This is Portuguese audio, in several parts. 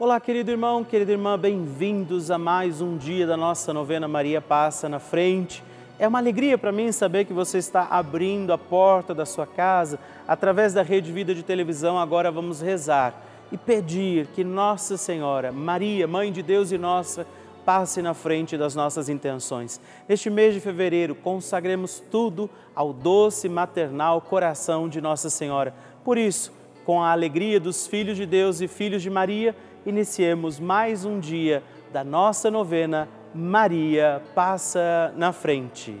Olá, querido irmão, querida irmã, bem-vindos a mais um dia da nossa novena Maria Passa na Frente. É uma alegria para mim saber que você está abrindo a porta da sua casa através da Rede Vida de Televisão. Agora vamos rezar e pedir que Nossa Senhora, Maria, Mãe de Deus e nossa, passe na frente das nossas intenções. Neste mês de fevereiro, consagremos tudo ao doce maternal coração de Nossa Senhora. Por isso, com a alegria dos filhos de Deus e filhos de Maria, iniciemos mais um dia da nossa novena Maria Passa na Frente.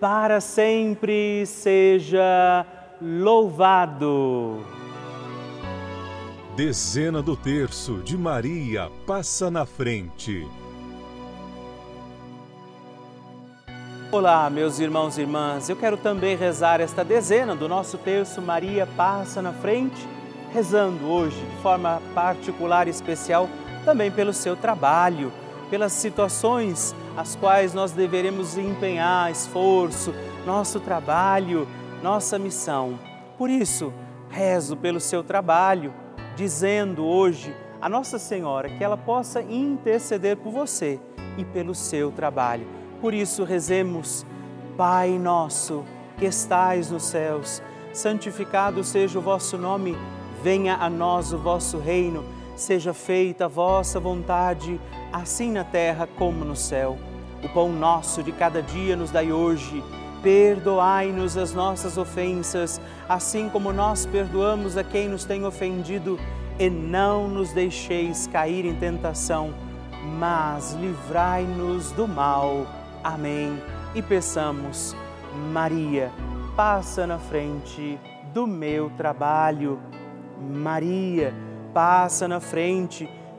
para sempre seja louvado. Dezena do terço de Maria passa na frente. Olá, meus irmãos e irmãs. Eu quero também rezar esta dezena do nosso terço Maria passa na frente, rezando hoje de forma particular e especial também pelo seu trabalho pelas situações as quais nós deveremos empenhar esforço, nosso trabalho, nossa missão. Por isso, rezo pelo seu trabalho, dizendo hoje a Nossa Senhora que ela possa interceder por você e pelo seu trabalho. Por isso, rezemos, Pai nosso que estais nos céus, santificado seja o vosso nome, venha a nós o vosso reino Seja feita a vossa vontade, assim na terra como no céu. O pão nosso de cada dia nos dai hoje. Perdoai-nos as nossas ofensas, assim como nós perdoamos a quem nos tem ofendido, e não nos deixeis cair em tentação, mas livrai-nos do mal. Amém. E peçamos, Maria, passa na frente do meu trabalho. Maria, passa na frente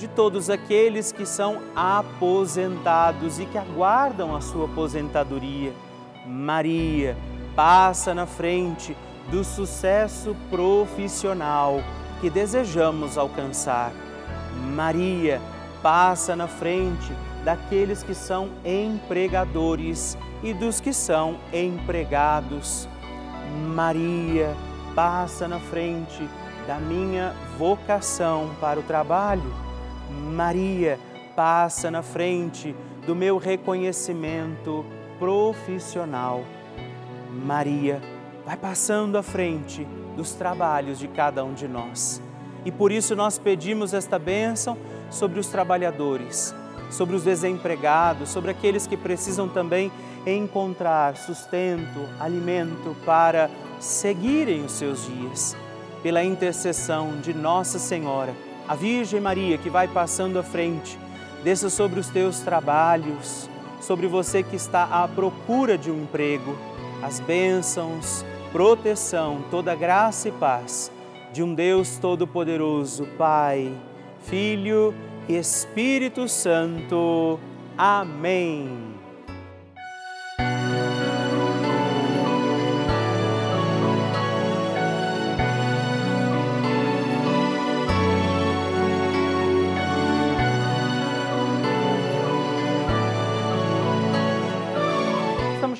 de todos aqueles que são aposentados e que aguardam a sua aposentadoria. Maria, passa na frente do sucesso profissional que desejamos alcançar. Maria, passa na frente daqueles que são empregadores e dos que são empregados. Maria, passa na frente da minha vocação para o trabalho. Maria, passa na frente do meu reconhecimento profissional. Maria, vai passando à frente dos trabalhos de cada um de nós. E por isso nós pedimos esta bênção sobre os trabalhadores, sobre os desempregados, sobre aqueles que precisam também encontrar sustento, alimento para seguirem os seus dias. Pela intercessão de Nossa Senhora, a Virgem Maria que vai passando à frente, desça sobre os teus trabalhos, sobre você que está à procura de um emprego, as bênçãos, proteção, toda graça e paz de um Deus Todo-Poderoso, Pai Filho e Espírito Santo. Amém.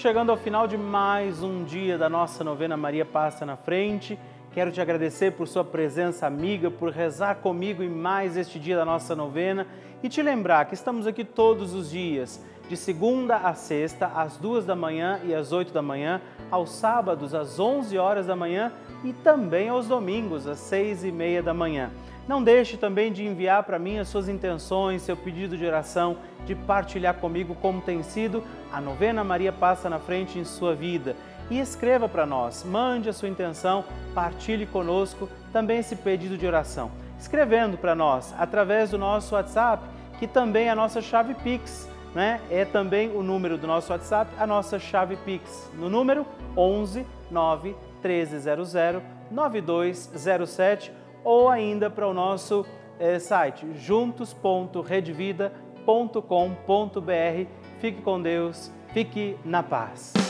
Chegando ao final de mais um dia da nossa novena Maria Passa na Frente. Quero te agradecer por sua presença amiga, por rezar comigo em mais este dia da nossa novena e te lembrar que estamos aqui todos os dias, de segunda a sexta, às duas da manhã e às oito da manhã, aos sábados às onze horas da manhã e também aos domingos às seis e meia da manhã. Não deixe também de enviar para mim as suas intenções, seu pedido de oração, de partilhar comigo como tem sido a novena Maria Passa na Frente em sua vida e escreva para nós. Mande a sua intenção, partilhe conosco também esse pedido de oração. Escrevendo para nós através do nosso WhatsApp, que também é a nossa chave Pix, né? É também o número do nosso WhatsApp, a nossa chave Pix, no número 11 9 1300 9207 ou ainda para o nosso eh, site juntos.redvida.com.br. Fique com Deus, fique na paz.